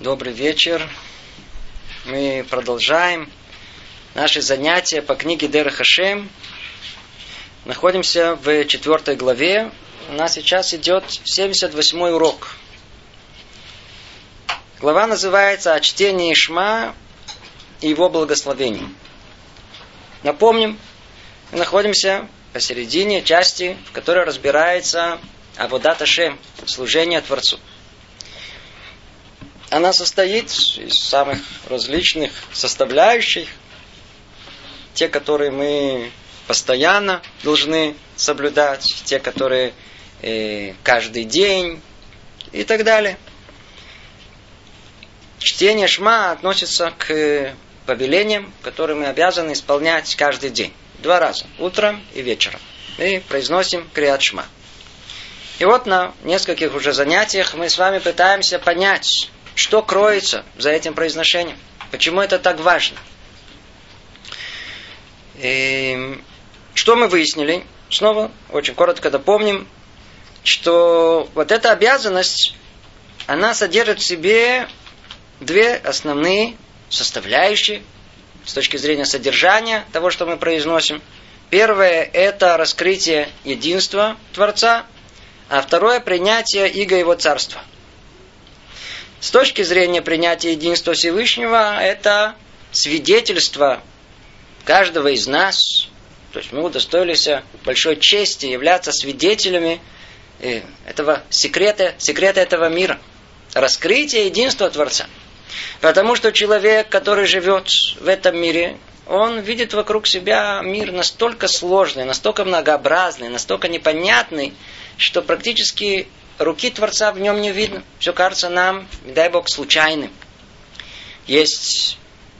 Добрый вечер. Мы продолжаем наши занятия по книге Дер Хашем. Находимся в четвертой главе. У нас сейчас идет 78 урок. Глава называется «О чтении Шма и его благословении». Напомним, мы находимся посередине части, в которой разбирается Аводат Ашем, служение Творцу. Она состоит из самых различных составляющих, те, которые мы постоянно должны соблюдать, те, которые э, каждый день и так далее. Чтение шма относится к повелениям, которые мы обязаны исполнять каждый день. Два раза, утром и вечером. Мы произносим криат шма. И вот на нескольких уже занятиях мы с вами пытаемся понять, что кроется за этим произношением? Почему это так важно? И что мы выяснили? Снова очень коротко допомним, что вот эта обязанность, она содержит в себе две основные составляющие с точки зрения содержания того, что мы произносим. Первое – это раскрытие единства Творца, а второе – принятие Иго Его Царства – с точки зрения принятия единства Всевышнего, это свидетельство каждого из нас, то есть мы удостоились большой чести являться свидетелями э, этого секрета, секрета этого мира, раскрытия единства Творца. Потому что человек, который живет в этом мире, он видит вокруг себя мир настолько сложный, настолько многообразный, настолько непонятный, что практически руки Творца в нем не видно. Все кажется нам, дай Бог, случайным. Есть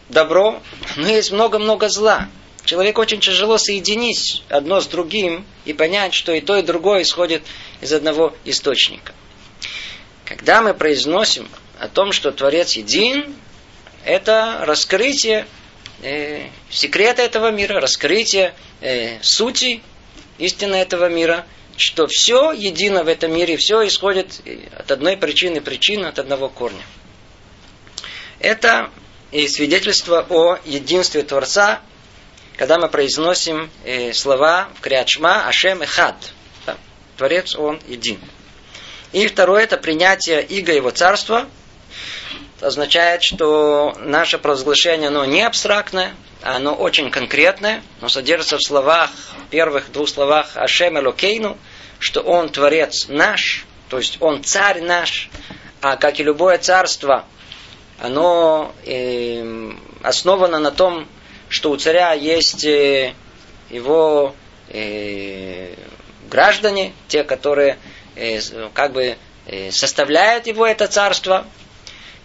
добро, но есть много-много зла. Человек очень тяжело соединить одно с другим и понять, что и то, и другое исходит из одного источника. Когда мы произносим о том, что Творец един, это раскрытие э, секрета этого мира, раскрытие э, сути истины этого мира – что все едино в этом мире, все исходит от одной причины, причины от одного корня. Это и свидетельство о единстве Творца, когда мы произносим э, слова в Криачма Ашем Эхад. Да, Творец, Он един. И второе, это принятие Иго Его Царства. Это означает, что наше провозглашение, оно не абстрактное, оно очень конкретное, но содержится в словах, в первых двух словах Ашем Элокейну, что Он Творец наш, то есть Он Царь наш, а как и любое царство, оно э, основано на том, что у царя есть э, его э, граждане, те, которые э, как бы э, составляют его это царство,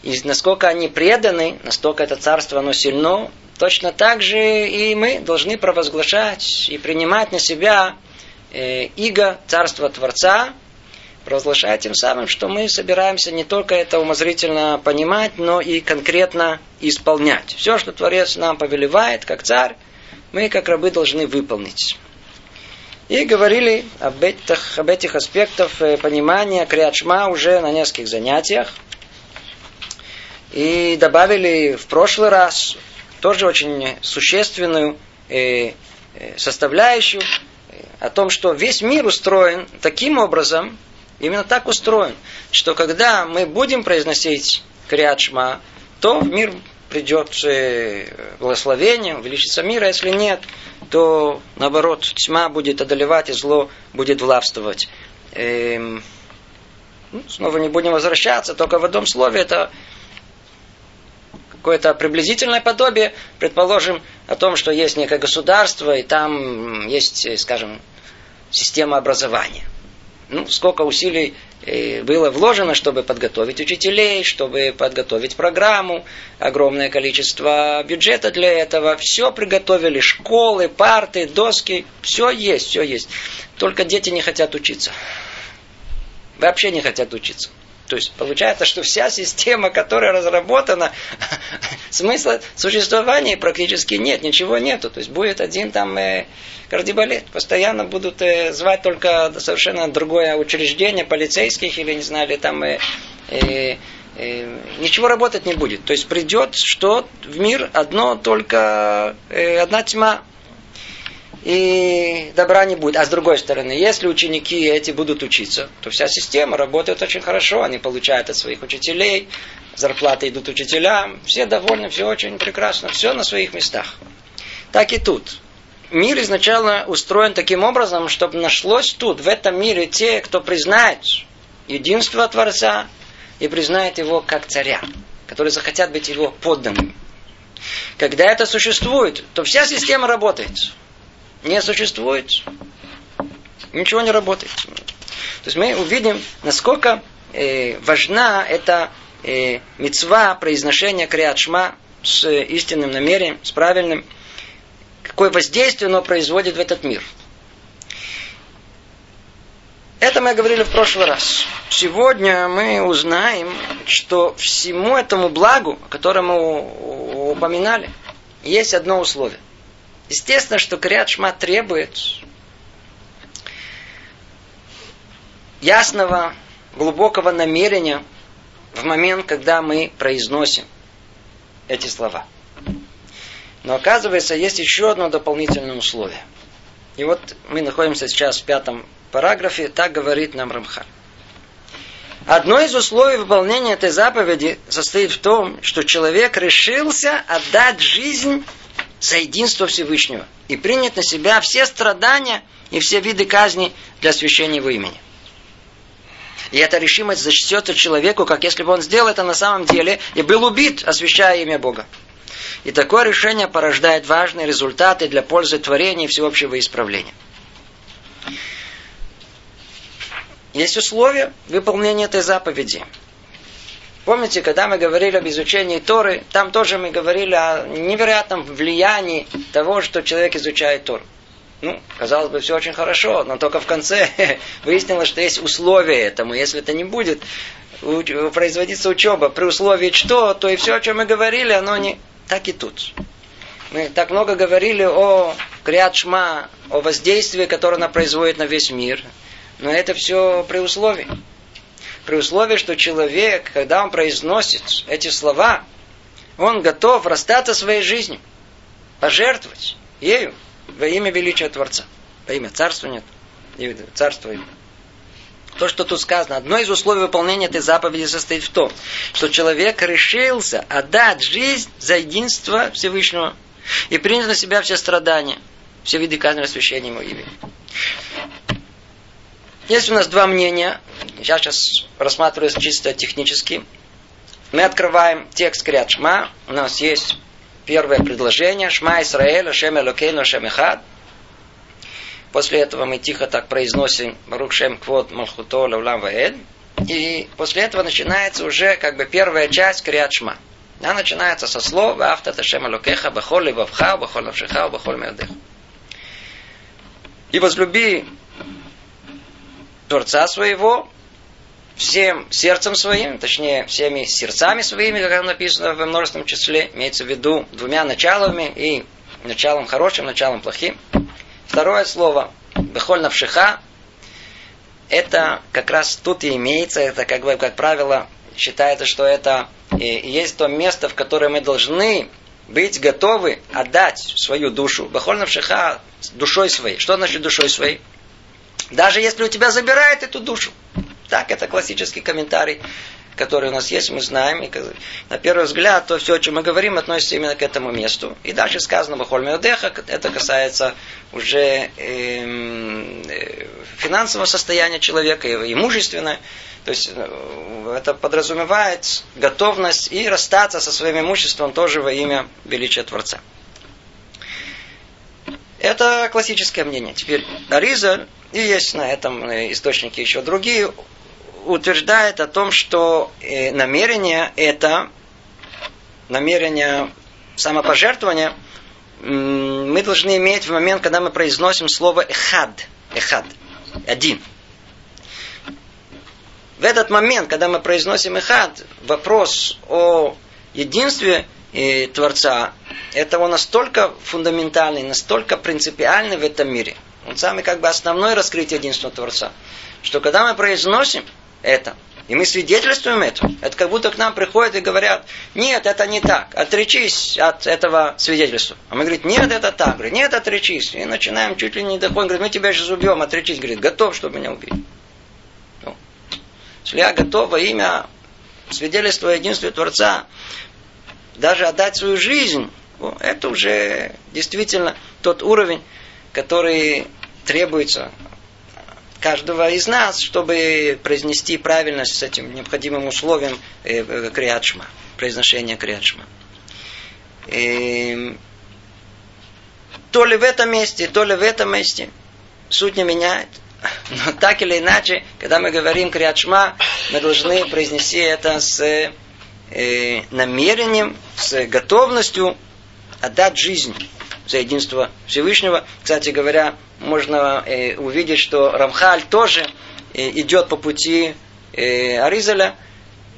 и насколько они преданы, настолько это царство оно сильно, точно так же и мы должны провозглашать и принимать на себя э, иго царства Творца, провозглашая тем самым, что мы собираемся не только это умозрительно понимать, но и конкретно исполнять. Все, что Творец нам повелевает, как царь, мы, как рабы, должны выполнить. И говорили об этих, об этих аспектах э, понимания Криачма уже на нескольких занятиях. И добавили в прошлый раз тоже очень существенную э, составляющую о том, что весь мир устроен таким образом, именно так устроен, что когда мы будем произносить Криачма, то в мир придет благословение, увеличится мир, а если нет, то наоборот тьма будет одолевать и зло будет властвовать. Эм, ну, снова не будем возвращаться, только в одном слове это какое-то приблизительное подобие, предположим, о том, что есть некое государство, и там есть, скажем, система образования. Ну, сколько усилий э, было вложено, чтобы подготовить учителей, чтобы подготовить программу, огромное количество бюджета для этого. Все приготовили, школы, парты, доски, все есть, все есть. Только дети не хотят учиться. Вообще не хотят учиться. То есть получается, что вся система, которая разработана, смысла существования практически нет, ничего нету. То есть будет один там э, кардибалет. Постоянно будут э, звать только совершенно другое учреждение полицейских или, не знаю, или там э, э, э, ничего работать не будет. То есть придет что в мир одно только э, одна тьма и добра не будет. А с другой стороны, если ученики эти будут учиться, то вся система работает очень хорошо, они получают от своих учителей, зарплаты идут учителям, все довольны, все очень прекрасно, все на своих местах. Так и тут. Мир изначально устроен таким образом, чтобы нашлось тут, в этом мире, те, кто признает единство Творца и признает его как царя, которые захотят быть его подданными. Когда это существует, то вся система работает не существует, ничего не работает. То есть мы увидим, насколько э, важна эта э, мецва произношения криатшма с истинным намерением, с правильным, какое воздействие оно производит в этот мир. Это мы говорили в прошлый раз. Сегодня мы узнаем, что всему этому благу, о котором мы упоминали, есть одно условие – Естественно, что Криат Шма требует ясного, глубокого намерения в момент, когда мы произносим эти слова. Но оказывается, есть еще одно дополнительное условие. И вот мы находимся сейчас в пятом параграфе, так говорит нам Рамхан. Одно из условий выполнения этой заповеди состоит в том, что человек решился отдать жизнь за единство Всевышнего и принять на себя все страдания и все виды казни для освящения его имени. И эта решимость зачтется человеку, как если бы он сделал это на самом деле и был убит, освящая имя Бога. И такое решение порождает важные результаты для пользы творения и всеобщего исправления. Есть условия выполнения этой заповеди. Помните, когда мы говорили об изучении Торы, там тоже мы говорили о невероятном влиянии того, что человек изучает Тору. Ну, казалось бы, все очень хорошо, но только в конце выяснилось, что есть условия этому. Если это не будет производиться учеба при условии что, то и все, о чем мы говорили, оно не так и тут. Мы так много говорили о Криат Шма, о воздействии, которое она производит на весь мир. Но это все при условии при условии, что человек, когда он произносит эти слова, он готов расстаться своей жизнью, пожертвовать ею во имя величия Творца. Во имя царства нет. Царство имя. То, что тут сказано, одно из условий выполнения этой заповеди состоит в том, что человек решился отдать жизнь за единство Всевышнего и принять на себя все страдания, все виды казни освящения его имени. Есть у нас два мнения. Я сейчас рассматриваю чисто технически. Мы открываем текст Криат Шма. У нас есть первое предложение. Шма Исраэль, Ашем Элокейну, Ашем Ихад. После этого мы тихо так произносим Барух Шем Квот Малхуто Лавлам Ваэль. И после этого начинается уже как бы первая часть Криат Шма. Она начинается со слов «Вафта Ташем Алокеха Бахоль Левавха, Бахоль Навшиха, Бахоль Меодеха». И возлюби Творца своего всем сердцем своим, точнее, всеми сердцами своими, как написано в множественном числе, имеется в виду двумя началами и началом хорошим, началом плохим. Второе слово «бехоль навшиха» это как раз тут и имеется, это как бы, как правило, считается, что это и есть то место, в которое мы должны быть готовы отдать свою душу. Бахоль навшиха душой своей. Что значит душой своей? Даже если у тебя забирает эту душу. Так, это классический комментарий, который у нас есть, мы знаем. И на первый взгляд, то все, о чем мы говорим, относится именно к этому месту. И дальше сказано Бахоль Меодеха, это касается уже эм, э, финансового состояния человека, его имущественное. То есть э, это подразумевает готовность и расстаться со своим имуществом тоже во имя величия Творца. Это классическое мнение. Теперь Ариза и есть на этом э, источнике еще другие, утверждает о том, что э, намерение это, намерение самопожертвования, мы должны иметь в момент, когда мы произносим слово эхад, эхад, один. В этот момент, когда мы произносим эхад, вопрос о единстве э, Творца, это он настолько фундаментальный, настолько принципиальный в этом мире – он самый как бы основной раскрытие единства Творца. Что когда мы произносим это, И мы свидетельствуем это. Это как будто к нам приходят и говорят, нет, это не так, отречись от этого свидетельства. А мы говорим, нет, это так. Говорит, нет, отречись. И начинаем чуть ли не доходим, говорит, мы тебя сейчас убьем, отречись. Говорит, готов, чтобы меня убить. Ну, если я готов во имя свидетельства единства Творца, даже отдать свою жизнь, это уже действительно тот уровень, который требуется каждого из нас, чтобы произнести правильно с этим необходимым условием э, э, криадшма, произношения криадшма. И то ли в этом месте, то ли в этом месте суть не меняет. Но так или иначе, когда мы говорим криадшма, мы должны произнести это с э, намерением, с готовностью отдать жизнь за единство Всевышнего. Кстати говоря, можно э, увидеть, что Рамхаль тоже э, идет по пути э, Аризаля,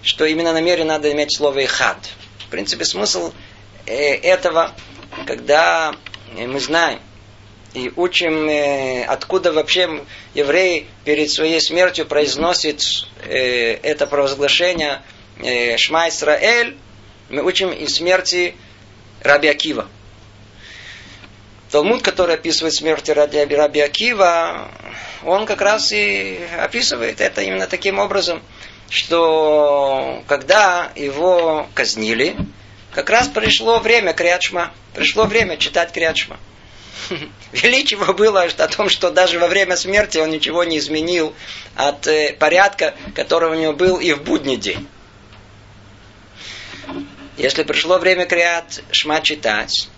что именно намеренно надо иметь слово «ихад». В принципе, смысл э, этого, когда мы знаем и учим, э, откуда вообще еврей перед своей смертью произносит э, это провозглашение э, «Шма Исраэль», мы учим из смерти Раби Акива. Талмуд, который описывает смерть Раби, Раби Акива, он как раз и описывает это именно таким образом, что когда его казнили, как раз пришло время Криадшма, пришло время читать Криадшма. Величие его было о том, что даже во время смерти он ничего не изменил от э, порядка, который у него был и в будний день. Если пришло время Криат Шма читать,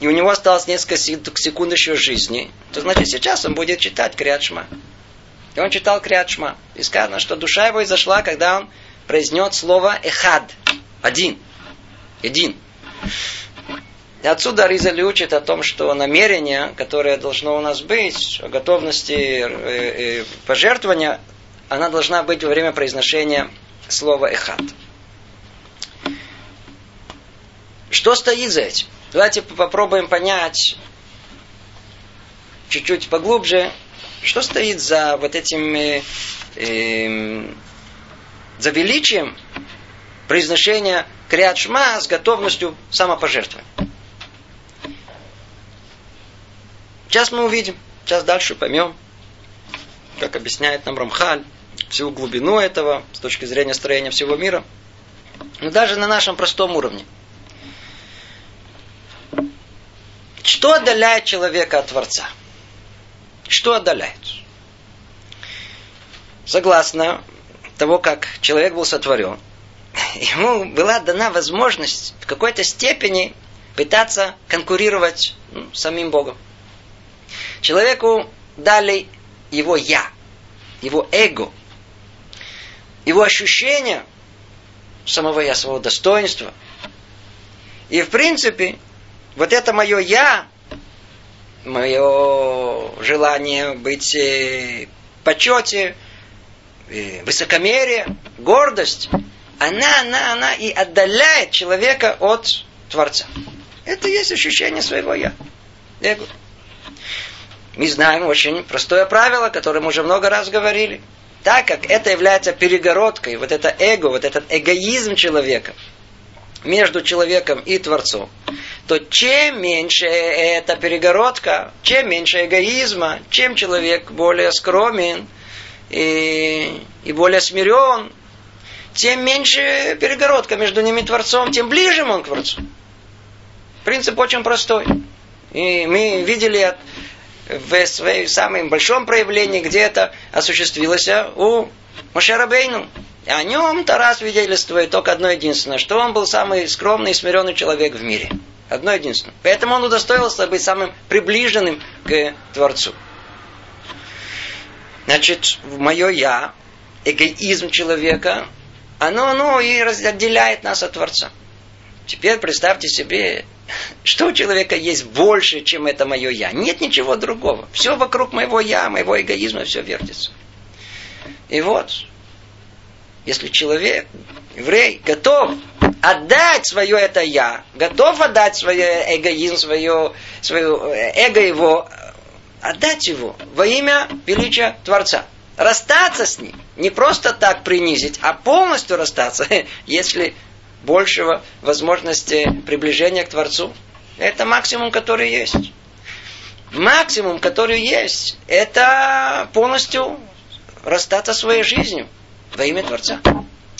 и у него осталось несколько секунд еще жизни, то значит сейчас он будет читать Криадшма. И он читал Криадшма. И сказано, что душа его изошла, когда он произнес слово «эхад» – «один», «един». И отсюда Ризали учит о том, что намерение, которое должно у нас быть, о готовности э, э, пожертвования, она должна быть во время произношения слова «эхад». Что стоит за этим? Давайте попробуем понять чуть-чуть поглубже, что стоит за вот этим, э, э, за величием произношения Криат с готовностью самопожертвования. Сейчас мы увидим, сейчас дальше поймем, как объясняет нам Рамхаль, всю глубину этого с точки зрения строения всего мира. Но даже на нашем простом уровне – Что отдаляет человека от Творца? Что отдаляет? Согласно того, как человек был сотворен, ему была дана возможность в какой-то степени пытаться конкурировать ну, самим Богом. Человеку дали его я, его эго, его ощущение самого я, своего достоинства. И в принципе, вот это мое я, мое желание быть в почете, высокомерие, гордость, она, она, она и отдаляет человека от Творца. Это есть ощущение своего я. Эго. Мы знаем очень простое правило, которое мы уже много раз говорили. Так как это является перегородкой, вот это эго, вот этот эгоизм человека – между человеком и Творцом, то чем меньше эта перегородка, чем меньше эгоизма, чем человек более скромен и, и более смирен, тем меньше перегородка между ними и Творцом, тем ближе он к Творцу. Принцип очень простой. И мы видели в своем самом большом проявлении, где это осуществилось у Мошерабейну. И о нем Тара свидетельствует только одно единственное, что он был самый скромный и смиренный человек в мире. Одно единственное. Поэтому он удостоился быть самым приближенным к Творцу. Значит, мое я, эгоизм человека, оно, оно и разделяет нас от Творца. Теперь представьте себе, что у человека есть больше, чем это мое я. Нет ничего другого. Все вокруг моего я, моего эгоизма, все вертится. И вот, если человек, еврей, готов отдать свое это я, готов отдать свое эгоизм, свое, свое эго его, отдать его во имя величия Творца. расстаться с ним. Не просто так принизить, а полностью расстаться, если большего возможности приближения к Творцу. Это максимум, который есть. Максимум, который есть, это полностью расстаться своей жизнью во имя Творца.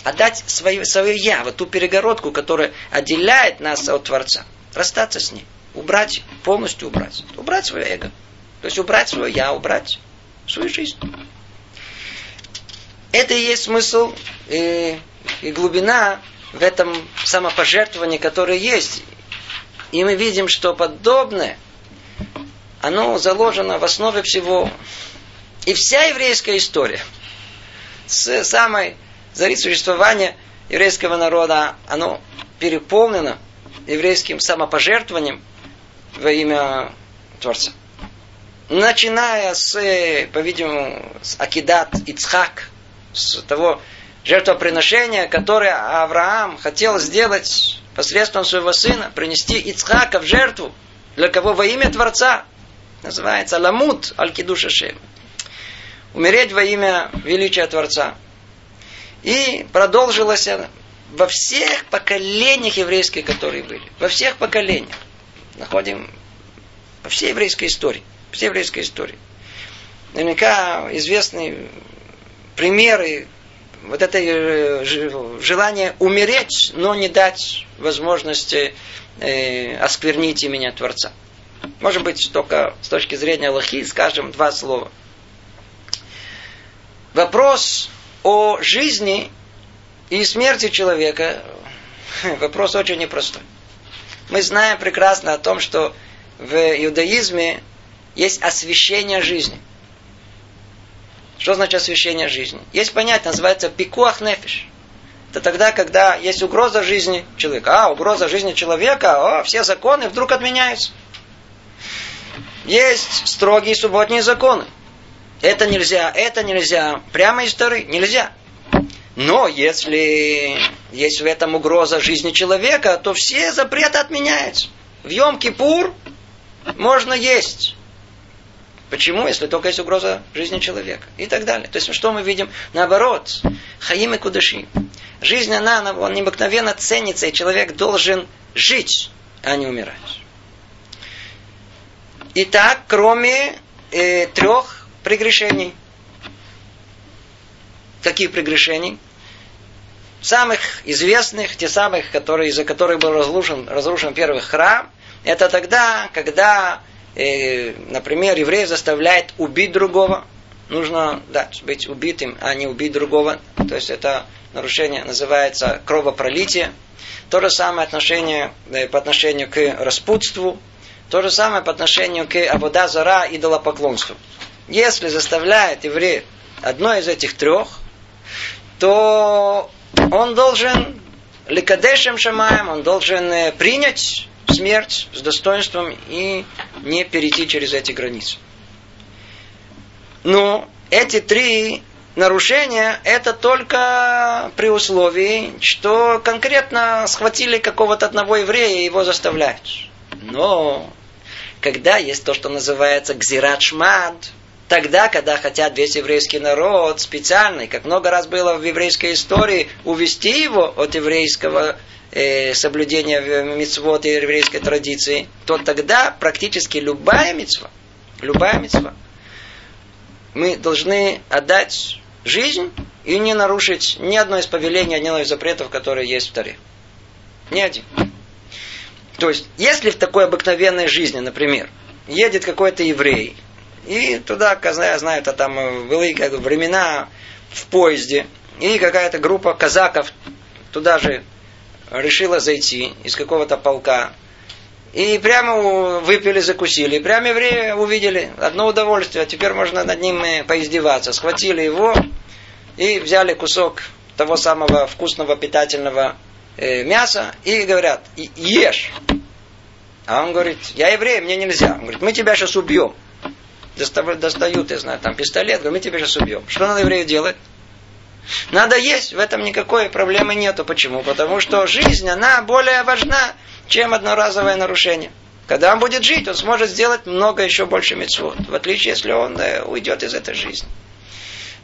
Отдать свое, свое я, вот ту перегородку, которая отделяет нас от Творца. Расстаться с ней. Убрать, полностью убрать. Убрать свое эго. То есть убрать свое я, убрать свою жизнь. Это и есть смысл и, и глубина в этом самопожертвовании, которое есть. И мы видим, что подобное оно заложено в основе всего. И вся еврейская история, с самой зари существования еврейского народа, оно переполнено еврейским самопожертвованием во имя Творца. Начиная с, по-видимому, с Акидат Ицхак, с того жертвоприношения, которое Авраам хотел сделать посредством своего сына, принести Ицхака в жертву. Для кого? Во имя Творца. Называется ламут аль-кидуш Умереть во имя величия Творца. И продолжилось во всех поколениях еврейских, которые были. Во всех поколениях. Находим во всей еврейской истории. Всей еврейской истории. Наверняка известны примеры вот это э, желание умереть, но не дать возможности э, осквернить имя Творца. Может быть, только с точки зрения Аллахи скажем два слова. Вопрос о жизни и смерти человека вопрос очень непростой. Мы знаем прекрасно о том, что в иудаизме есть освящение жизни. Что значит освящение жизни? Есть понятие, называется пикуах нефиш. Это тогда, когда есть угроза жизни человека. А, угроза жизни человека, о, все законы вдруг отменяются. Есть строгие субботние законы. Это нельзя, это нельзя. Прямо из Торы нельзя. Но если есть в этом угроза жизни человека, то все запреты отменяются. В Йом-Кипур можно есть. Почему? Если только есть угроза жизни человека. И так далее. То есть, что мы видим? Наоборот. Хаим и кудыши. Жизнь, она, она необыкновенно ценится, и человек должен жить, а не умирать. Итак, кроме э, трех прегрешений. Каких прегрешений? Самых известных, те самых, которые, из-за которых был разрушен, разрушен первый храм, это тогда, когда, э, например, еврей заставляет убить другого. Нужно да, быть убитым, а не убить другого. То есть это нарушение называется кровопролитие. То же самое отношение э, по отношению к распутству, то же самое по отношению к Абуда Зара идолопоклонству. Если заставляет еврей одно из этих трех, то он должен ликадешем шамаем, он должен э, принять смерть с достоинством и не перейти через эти границы. Но эти три нарушения это только при условии, что конкретно схватили какого-то одного еврея и его заставляют. Но когда есть то, что называется гзират шмад, тогда, когда хотят весь еврейский народ специально, как много раз было в еврейской истории, увести его от еврейского э, соблюдения мицвод и еврейской традиции, то тогда практически любая мицва, любая мицва, мы должны отдать жизнь и не нарушить ни одно из повелений, ни одного из запретов, которые есть в Таре. Ни один. То есть, если в такой обыкновенной жизни, например, едет какой-то еврей, и туда, я знаю, это там э, были как времена в поезде, и какая-то группа казаков туда же решила зайти из какого-то полка, и прямо выпили, закусили. И прямо евреи увидели одно удовольствие. Теперь можно над ним поиздеваться. Схватили его и взяли кусок того самого вкусного питательного э, мясо и говорят, ешь. А он говорит, я еврей, мне нельзя. Он говорит, мы тебя сейчас убьем. Достают, я знаю, там пистолет, говорят, мы тебя сейчас убьем. Что надо еврею делать? Надо есть, в этом никакой проблемы нету. Почему? Потому что жизнь, она более важна, чем одноразовое нарушение. Когда он будет жить, он сможет сделать много еще больше мецвод. В отличие, если он да, уйдет из этой жизни.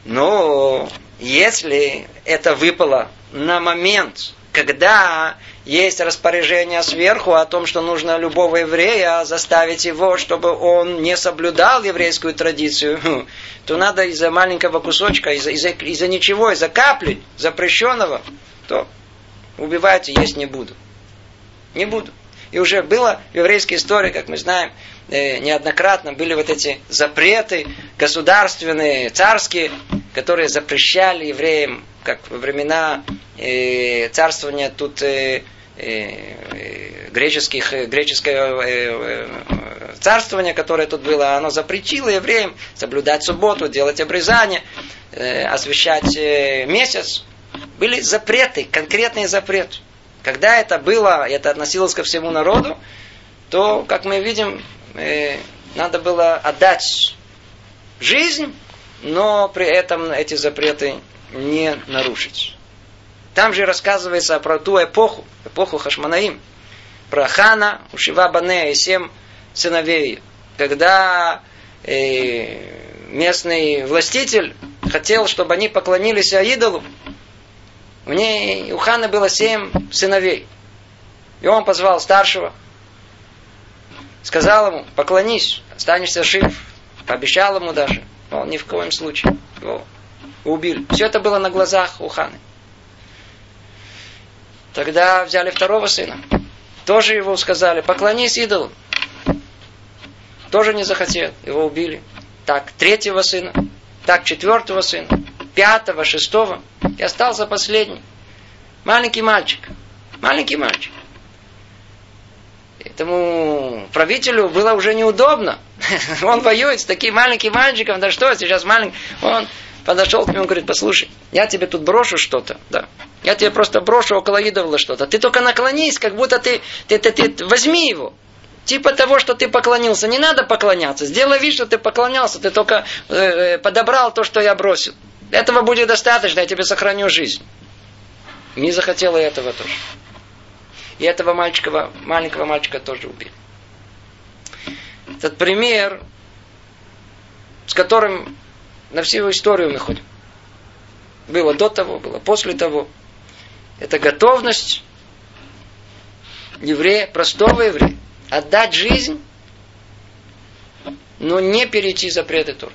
Но если это выпало на момент, когда есть распоряжение сверху о том, что нужно любого еврея заставить его, чтобы он не соблюдал еврейскую традицию, то надо из-за маленького кусочка, из-за, из-за, из-за ничего, из-за капли запрещенного, то убивать и есть не буду. Не буду. И уже было в еврейской истории, как мы знаем, э, неоднократно были вот эти запреты государственные, царские, которые запрещали евреям, как во времена э, царствования тут э, греческих, греческое царствование, которое тут было, оно запретило евреям соблюдать субботу, делать обрезание, освещать месяц. Были запреты, конкретные запреты. Когда это было, это относилось ко всему народу, то, как мы видим, э, надо было отдать жизнь, но при этом эти запреты не нарушить. Там же рассказывается про ту эпоху, эпоху Хашманаим, про Хана, Ушива Бане и семь сыновей, когда э, местный властитель хотел, чтобы они поклонились идолу, у, ней, у Ханы было семь сыновей. И он позвал старшего. Сказал ему, поклонись, останешься жив. Пообещал ему даже. Но ни в коем случае. Его убили. Все это было на глазах у Ханы. Тогда взяли второго сына. Тоже его сказали, поклонись идолу. Тоже не захотел. Его убили. Так, третьего сына. Так, четвертого сына пятого, шестого, и остался последний. Маленький мальчик. Маленький мальчик. Этому правителю было уже неудобно. Он воюет с таким маленьким мальчиком. Да что, сейчас маленький. Он подошел к нему и говорит, послушай, я тебе тут брошу что-то. Да. Я тебе просто брошу около идола что-то. Ты только наклонись, как будто ты, ты, ты, ты возьми его. Типа того, что ты поклонился. Не надо поклоняться. Сделай вид, что ты поклонялся. Ты только э, э подобрал то, что я бросил. Этого будет достаточно, я тебе сохраню жизнь. Не захотела этого тоже. И этого мальчика, маленького мальчика тоже убили. Этот пример, с которым на всю историю мы ходим. Было до того, было после того. Это готовность еврея, простого еврея, отдать жизнь, но не перейти запреты Тур.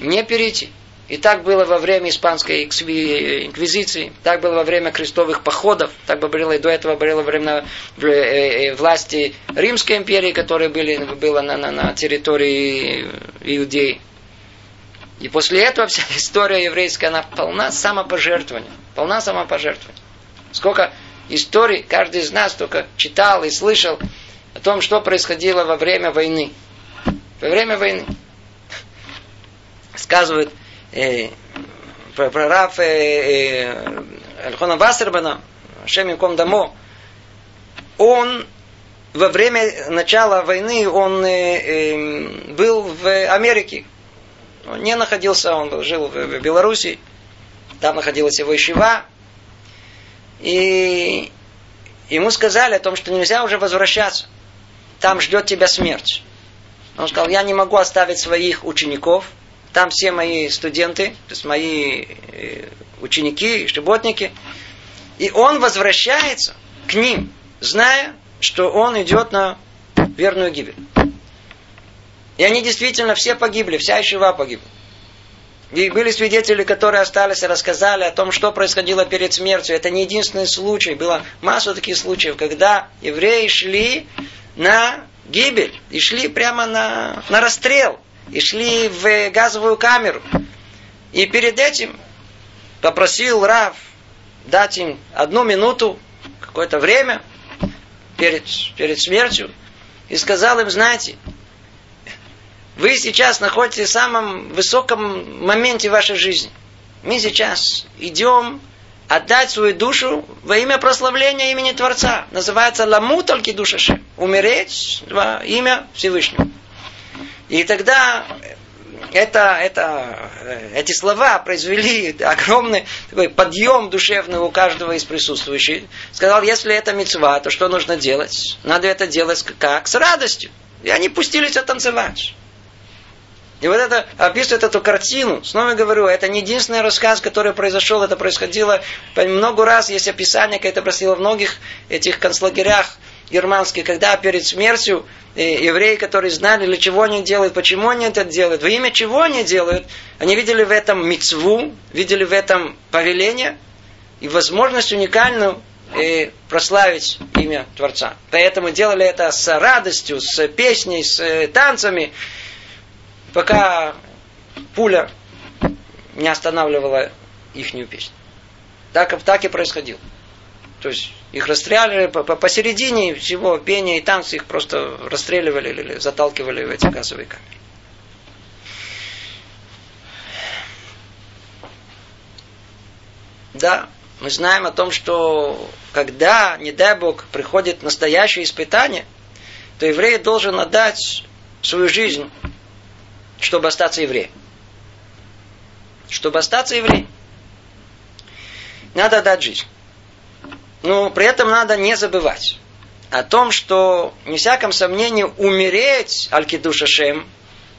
Не перейти. И так было во время испанской инквизиции, так было во время крестовых походов, так было и до этого было во время э, э, власти Римской империи, которая были, была на, на, на территории Иудеи. И после этого вся история еврейская, она полна самопожертвования. Полна самопожертвования. Сколько историй каждый из нас только читал и слышал о том, что происходило во время войны. Во время войны. Сказывают, э, прораб э, э, Альхона Вассербана, Шемиком Дамо, он во время начала войны он э, э, был в Америке. Он не находился, он жил в, в Беларуси. Там находилась его ищева. И ему сказали о том, что нельзя уже возвращаться. Там ждет тебя смерть. Он сказал, я не могу оставить своих учеников – там все мои студенты, то есть мои э, ученики, работники. И он возвращается к ним, зная, что он идет на верную гибель. И они действительно все погибли, вся Ишива погибла. И были свидетели, которые остались и рассказали о том, что происходило перед смертью. Это не единственный случай. Было массу таких случаев, когда евреи шли на гибель и шли прямо на, на расстрел и шли в газовую камеру. И перед этим попросил Рав дать им одну минуту, какое-то время перед, перед смертью, и сказал им, знаете, вы сейчас находитесь в самом высоком моменте вашей жизни. Мы сейчас идем отдать свою душу во имя прославления имени Творца. Называется ламу только душа Умереть во имя Всевышнего. И тогда это, это, эти слова произвели огромный такой подъем душевный у каждого из присутствующих. Сказал, если это мецва, то что нужно делать? Надо это делать как? С радостью. И они пустились танцевать. И вот это описывает эту картину. Снова говорю, это не единственный рассказ, который произошел. Это происходило много раз. Есть описание, как это происходило в многих этих концлагерях германских, когда перед смертью э, евреи, которые знали, для чего они делают, почему они это делают, во имя чего они делают, они видели в этом мецву, видели в этом повеление и возможность уникальную э, прославить имя Творца. Поэтому делали это с радостью, с песней, с э, танцами пока пуля не останавливала ихнюю песню. Так, так и происходило. То есть их расстреляли посередине всего пения и танца, их просто расстреливали или заталкивали в эти газовые камеры. Да, мы знаем о том, что когда, не дай Бог, приходит настоящее испытание, то еврей должен отдать свою жизнь чтобы остаться евреем. Чтобы остаться евреем. Надо дать жизнь. Но при этом надо не забывать о том, что, не всяком сомнении, умереть Аль-Кидуша Шем,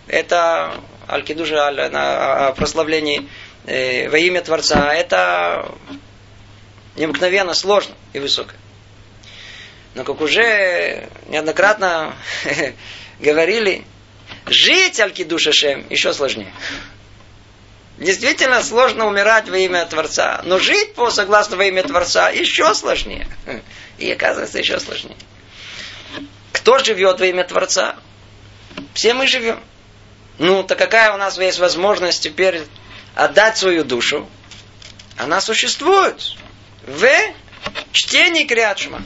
это Аль-Кидуша Аль, на прославлении э, во имя Творца, это необыкновенно сложно и высоко. Но как уже неоднократно говорили, Жить Аль-Кидуш Шем еще сложнее. Действительно сложно умирать во имя Творца, но жить по согласно во имя Творца еще сложнее. И оказывается еще сложнее. Кто живет во имя Творца? Все мы живем. Ну, то какая у нас есть возможность теперь отдать свою душу? Она существует в чтении Криадшма.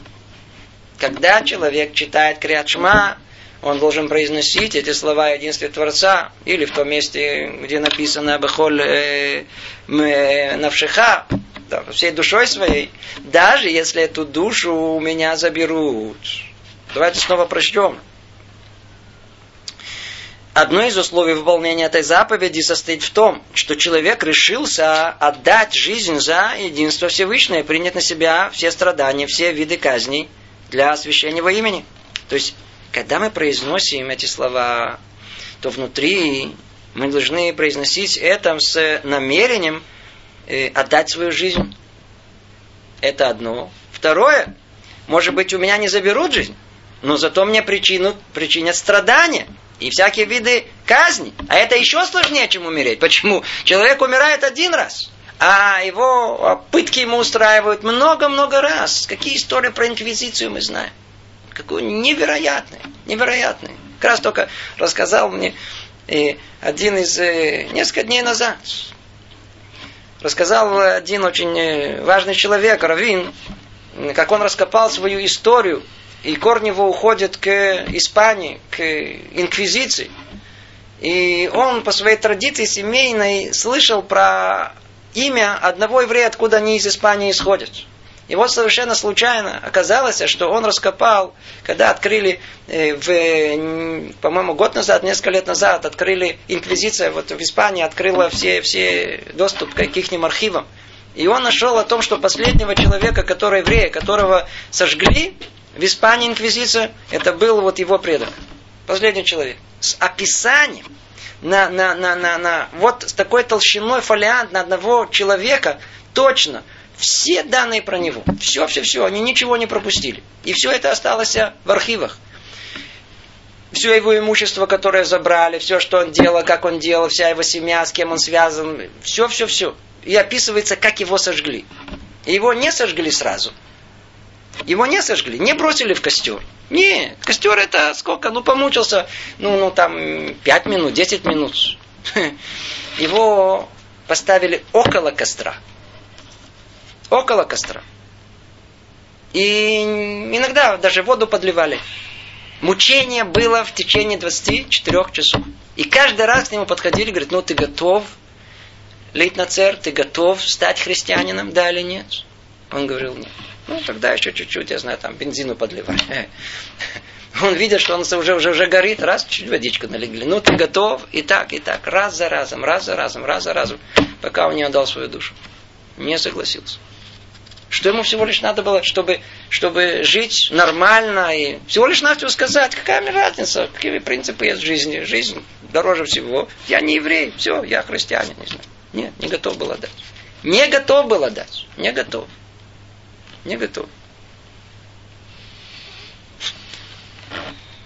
Когда человек читает Криадшма, он должен произносить эти слова о единстве Творца, или в том месте, где написано «Бехоль э, навшиха», да, всей душой своей, даже если эту душу у меня заберут. Давайте снова прочтем. Одно из условий выполнения этой заповеди состоит в том, что человек решился отдать жизнь за единство Всевышнего и принять на себя все страдания, все виды казней для освящения его имени. То есть когда мы произносим эти слова, то внутри мы должны произносить это с намерением э, отдать свою жизнь. Это одно. Второе, может быть, у меня не заберут жизнь, но зато мне причину, причинят страдания и всякие виды казни. А это еще сложнее, чем умереть. Почему? Человек умирает один раз, а его пытки ему устраивают много-много раз. Какие истории про инквизицию мы знаем? Какое невероятное, невероятное. Как раз только рассказал мне и один из э, несколько дней назад. Рассказал один очень э, важный человек, Равин, как он раскопал свою историю, и корни его уходят к Испании, к инквизиции. И он по своей традиции семейной слышал про имя одного еврея, откуда они из Испании исходят. И вот совершенно случайно оказалось, что он раскопал, когда открыли, э, в, по-моему, год назад, несколько лет назад, открыли инквизиция вот в Испании, открыла все, все доступ к их архивам. И он нашел о том, что последнего человека, который еврея, которого сожгли в Испании инквизиция, это был вот его предок. Последний человек. С описанием на, на, на, на, на вот с такой толщиной фолиант на одного человека, точно, все данные про него. Все, все, все. Они ничего не пропустили. И все это осталось в архивах. Все его имущество, которое забрали, все, что он делал, как он делал, вся его семья, с кем он связан, все, все, все. И описывается, как его сожгли. И его не сожгли сразу. Его не сожгли, не бросили в костер. Не, костер это сколько? Ну, помучился, ну, ну там, пять минут, десять минут. Его поставили около костра около костра. И иногда даже воду подливали. Мучение было в течение 24 часов. И каждый раз к нему подходили, говорят, ну ты готов лить на цер, ты готов стать христианином, да или нет? Он говорил, нет. Ну, тогда еще чуть-чуть, я знаю, там бензину подливать. Он видит, что он уже, уже, уже горит, раз, чуть водичку налегли. Ну, ты готов, и так, и так, раз за разом, раз за разом, раз за разом, пока он не отдал свою душу. Не согласился. Что ему всего лишь надо было, чтобы, чтобы жить нормально и всего лишь навсего сказать, какая мне разница, какие принципы есть в жизни. Жизнь дороже всего. Я не еврей, все, я христианин, не знаю. Нет, не готов был отдать. Не готов был отдать. Не готов. Не готов.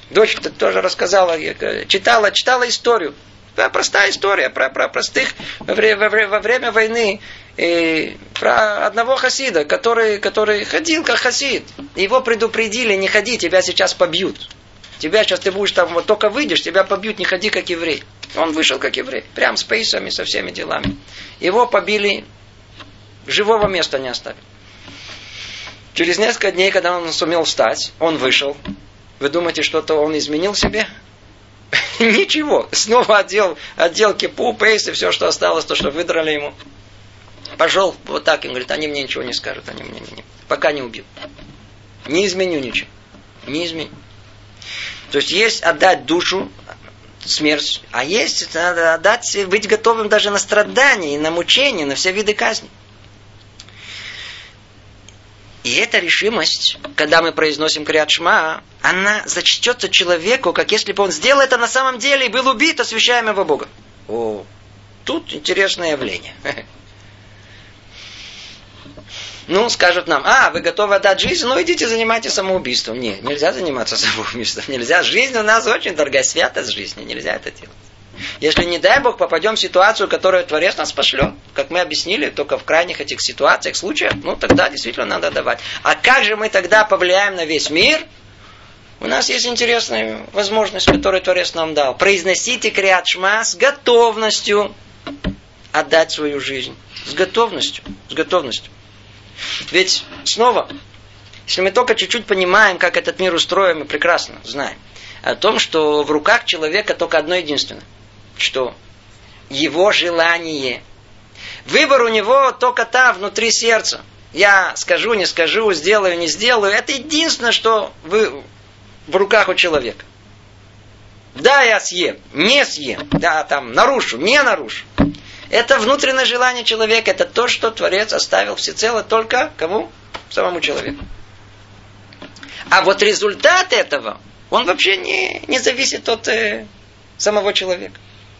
Дочь тоже рассказала, читала, читала историю. Простая история про, про простых во время, во время войны и про одного хасида, который, который ходил как хасид. Его предупредили, не ходи, тебя сейчас побьют. Тебя сейчас ты будешь там, вот только выйдешь, тебя побьют, не ходи как еврей. Он вышел как еврей, прям с пейсами, со всеми делами. Его побили, живого места не оставили. Через несколько дней, когда он сумел встать, он вышел. Вы думаете, что-то он изменил себе? Ничего. Снова отдел, отдел кипу, пейс и все, что осталось, то, что выдрали ему. Пошел вот так, и говорит, они мне ничего не скажут, они мне не, пока не убьют. Не изменю ничего. Не изменю. То есть есть отдать душу, смерть, а есть надо отдать, быть готовым даже на страдания, на мучения, на все виды казни. И эта решимость, когда мы произносим Криат Шма, она зачтется человеку, как если бы он сделал это на самом деле и был убит освящаемого Бога. О, тут интересное явление. Ну, скажут нам, а, вы готовы отдать жизнь, ну идите занимайтесь самоубийством. Не, нельзя заниматься самоубийством, нельзя. Жизнь у нас очень дорогая, святость жизни, нельзя это делать. Если, не дай Бог, попадем в ситуацию, которую Творец нас пошлет, как мы объяснили, только в крайних этих ситуациях, случаях, ну тогда действительно надо давать. А как же мы тогда повлияем на весь мир? У нас есть интересная возможность, которую Творец нам дал. Произносите криат шма с готовностью отдать свою жизнь. С готовностью. С готовностью. Ведь снова, если мы только чуть-чуть понимаем, как этот мир устроен, мы прекрасно знаем о том, что в руках человека только одно единственное. Что? Его желание. Выбор у него только там, внутри сердца. Я скажу, не скажу, сделаю, не сделаю. Это единственное, что вы, в руках у человека. Да, я съем, не съем, да, там, нарушу, не нарушу. Это внутреннее желание человека, это то, что Творец оставил всецело только кому? Самому человеку. А вот результат этого, он вообще не, не зависит от э, самого человека.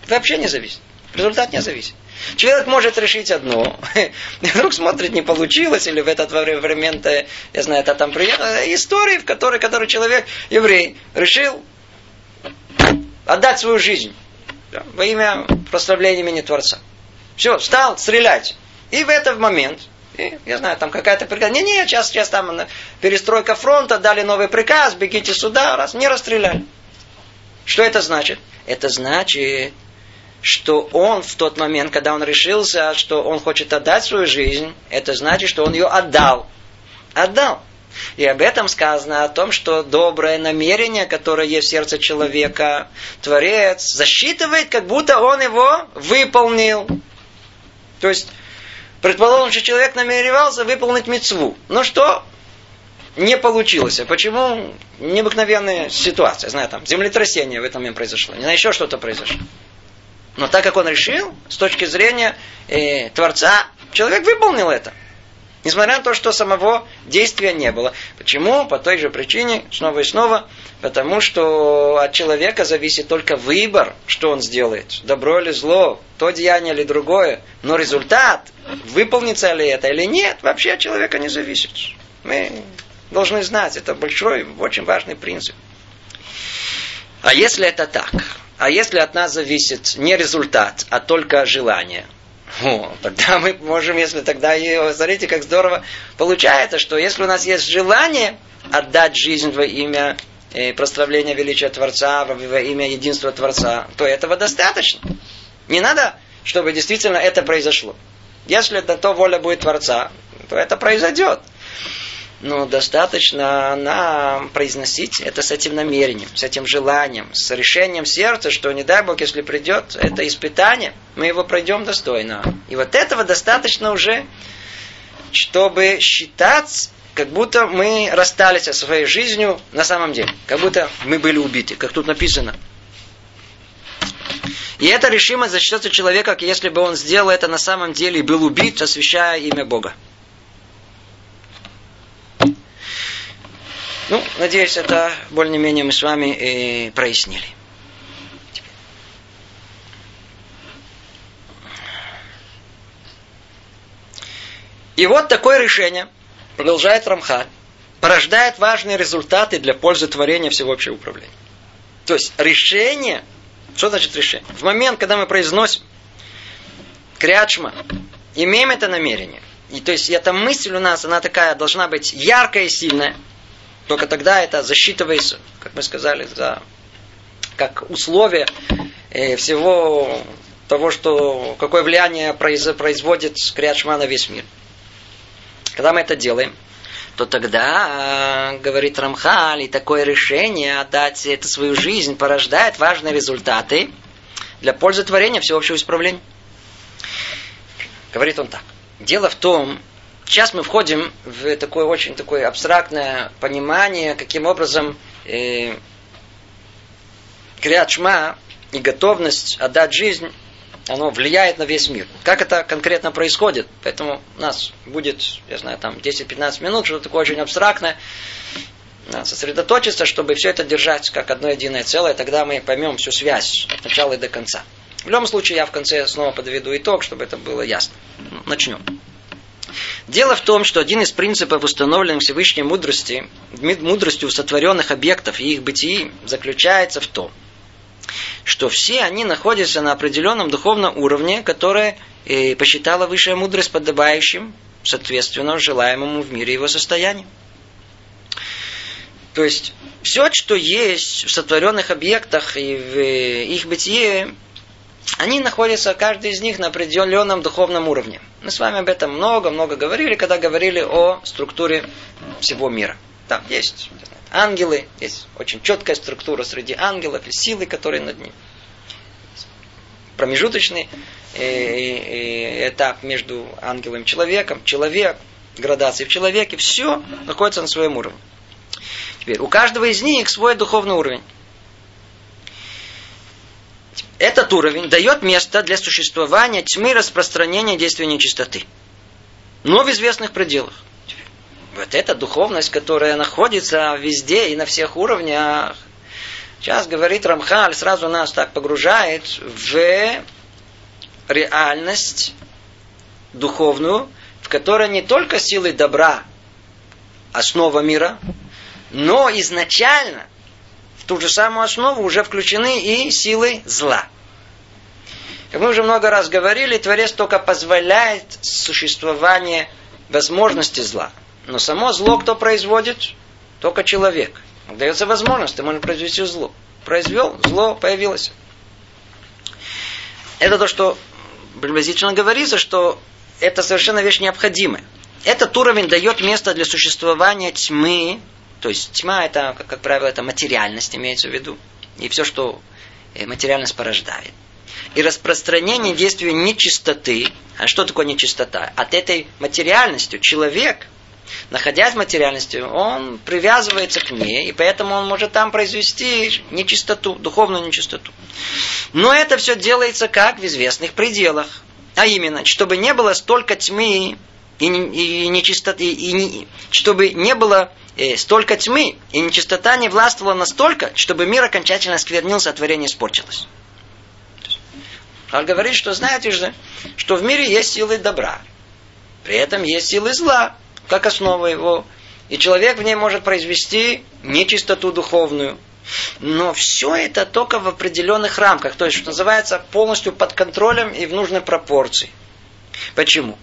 Вообще не зависит. Результат не зависит. Человек может решить одно, вдруг смотрит, не получилось, или в этот момент, э, я знаю, это там приехал, истории, в которой, который человек, еврей, решил отдать свою жизнь во имя прославления имени Творца. Все, встал стрелять. И в этот момент, и, я знаю, там какая-то приказ. Не, не, сейчас, сейчас там перестройка фронта, дали новый приказ, бегите сюда, раз, не расстреляли. Что это значит? Это значит, что он в тот момент, когда он решился, что он хочет отдать свою жизнь, это значит, что он ее отдал. Отдал. И об этом сказано о том, что доброе намерение, которое есть в сердце человека, Творец засчитывает, как будто он его выполнил. То есть, предположим, что человек намеревался выполнить мецву. Но что? Не получилось. А почему? Необыкновенная ситуация. Знаю, там землетрясение в этом момент произошло. Не знаю, еще что-то произошло. Но так как он решил, с точки зрения э, Творца, человек выполнил это. Несмотря на то, что самого действия не было. Почему? По той же причине, снова и снова, потому что от человека зависит только выбор, что он сделает. Добро или зло, то деяние или другое. Но результат, выполнится ли это или нет, вообще от человека не зависит. Мы должны знать, это большой, очень важный принцип. А если это так, а если от нас зависит не результат, а только желание – о, тогда мы можем, если тогда, и, смотрите, как здорово получается, что если у нас есть желание отдать жизнь во имя э, прославления величия Творца, во, имя единства Творца, то этого достаточно. Не надо, чтобы действительно это произошло. Если это то воля будет Творца, то это произойдет но достаточно нам произносить это с этим намерением, с этим желанием, с решением сердца, что не дай Бог, если придет это испытание, мы его пройдем достойно. И вот этого достаточно уже, чтобы считать, как будто мы расстались со своей жизнью на самом деле, как будто мы были убиты, как тут написано. И эта решимость зачтется человека, если бы он сделал это на самом деле и был убит, освящая имя Бога. Ну, надеюсь, это более-менее мы с вами э, прояснили. И вот такое решение, продолжает Рамхаль, порождает важные результаты для пользы творения всеобщего управления. То есть решение, что значит решение? В момент, когда мы произносим крячма, имеем это намерение. И то есть эта мысль у нас, она такая должна быть яркая и сильная. Только тогда это засчитывается, как мы сказали, за как условие э, всего того, что какое влияние производит крячма на весь мир. Когда мы это делаем, то тогда, говорит Рамхаль, и такое решение отдать это свою жизнь порождает важные результаты для пользы творения всеобщего исправления. Говорит он так. Дело в том, сейчас мы входим в такое очень такое абстрактное понимание, каким образом э, Криат и готовность отдать жизнь оно влияет на весь мир. Как это конкретно происходит? Поэтому у нас будет, я знаю, там 10-15 минут, что-то такое очень абстрактное. Надо сосредоточиться, чтобы все это держать как одно единое целое, тогда мы поймем всю связь от начала и до конца. В любом случае, я в конце снова подведу итог, чтобы это было ясно. Начнем. Дело в том, что один из принципов, установленных Всевышней мудрости, мудростью сотворенных объектов и их бытии, заключается в том, что все они находятся на определенном духовном уровне, которое э, посчитала высшая мудрость подобающим, соответственно, желаемому в мире его состоянию. То есть, все, что есть в сотворенных объектах и в э, их бытие, они находятся, каждый из них, на определенном духовном уровне. Мы с вами об этом много-много говорили, когда говорили о структуре всего мира. Там есть ангелы, есть очень четкая структура среди ангелов и силы, которые над ним. Промежуточный э, этап между ангелом и человеком, человек, градации в человеке, все находится на своем уровне. Теперь, у каждого из них свой духовный уровень. Этот уровень дает место для существования тьмы распространения действия нечистоты. Но в известных пределах. Вот эта духовность, которая находится везде и на всех уровнях, сейчас говорит Рамхаль, сразу нас так погружает в реальность духовную, в которой не только силы добра основа мира, но изначально в ту же самую основу уже включены и силы зла. Как мы уже много раз говорили, Творец только позволяет существование возможности зла – но само зло кто производит? Только человек. Дается возможность, ты можешь произвести зло. Произвел, зло появилось. Это то, что приблизительно говорится, что это совершенно вещь необходимая. Этот уровень дает место для существования тьмы. То есть тьма это, как, как правило, это материальность имеется в виду. И все, что э, материальность порождает. И распространение действия нечистоты. А что такое нечистота? От этой материальности человек находясь в материальности, он привязывается к ней, и поэтому он может там произвести нечистоту, духовную нечистоту. Но это все делается как в известных пределах. А именно, чтобы не было столько тьмы и, и нечистоты, и, и чтобы не было э, столько тьмы, и нечистота не властвовала настолько, чтобы мир окончательно сквернился, а творение испорчилось. Он говорит, что знаете же, что в мире есть силы добра, при этом есть силы зла как основа его. И человек в ней может произвести нечистоту духовную. Но все это только в определенных рамках, то есть, что называется, полностью под контролем и в нужной пропорции. Почему?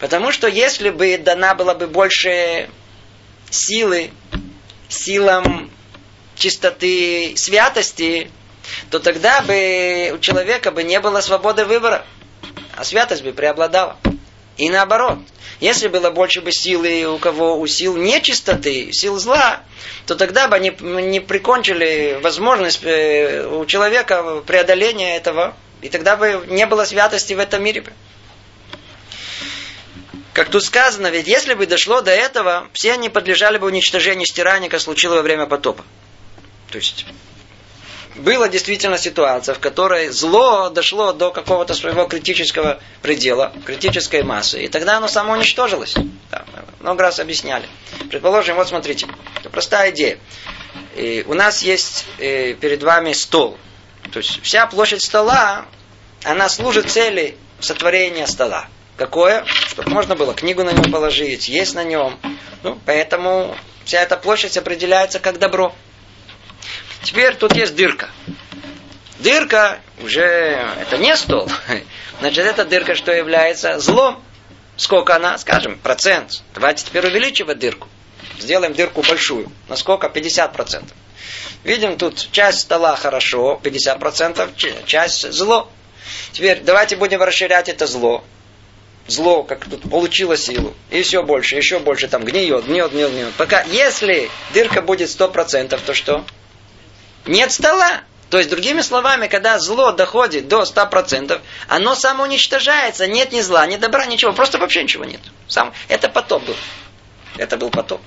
Потому что если бы дана была бы больше силы, силам чистоты, святости, то тогда бы у человека бы не было свободы выбора, а святость бы преобладала. И наоборот, если было больше бы силы у кого у сил нечистоты, сил зла, то тогда бы они не прикончили возможность э, у человека преодоления этого, и тогда бы не было святости в этом мире. Как тут сказано, ведь если бы дошло до этого, все они подлежали бы уничтожению стирания, как случилось во время потопа. То есть была действительно ситуация, в которой зло дошло до какого-то своего критического предела, критической массы, и тогда оно само уничтожилось. Да, много раз объясняли. Предположим, вот смотрите, это простая идея. И у нас есть э, перед вами стол. То есть вся площадь стола, она служит цели сотворения стола. Какое? Чтобы можно было книгу на нем положить, есть на нем. Ну, поэтому вся эта площадь определяется как добро. Теперь тут есть дырка. Дырка уже это не стол. Значит, эта дырка что является? Злом. Сколько она? Скажем, процент. Давайте теперь увеличивать дырку. Сделаем дырку большую. На сколько? 50%. Видим, тут часть стола хорошо, 50%, часть зло. Теперь давайте будем расширять это зло. Зло, как тут получило силу. И все больше, еще больше там гниет, гниет, гниет, гниет. Пока, если дырка будет 100%, то что? Нет стола. То есть, другими словами, когда зло доходит до 100%, оно самоуничтожается, нет ни зла, ни добра, ничего, просто вообще ничего нет. Сам, это потоп был. Это был потоп.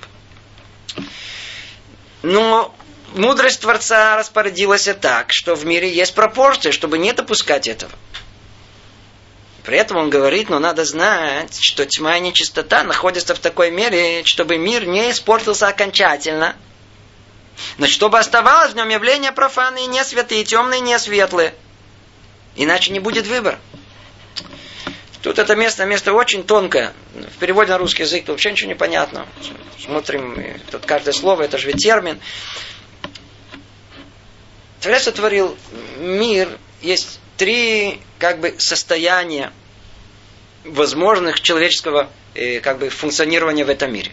Но мудрость Творца распорядилась так, что в мире есть пропорции, чтобы не допускать этого. При этом он говорит, но надо знать, что тьма и нечистота находятся в такой мере, чтобы мир не испортился окончательно – но чтобы оставалось в нем явление профаны не святые, темные, не светлые. Иначе не будет выбора. Тут это место, место очень тонкое. В переводе на русский язык вообще ничего не понятно. Смотрим, тут каждое слово, это же термин. Творец сотворил мир, есть три как бы состояния возможных человеческого э, как бы функционирования в этом мире.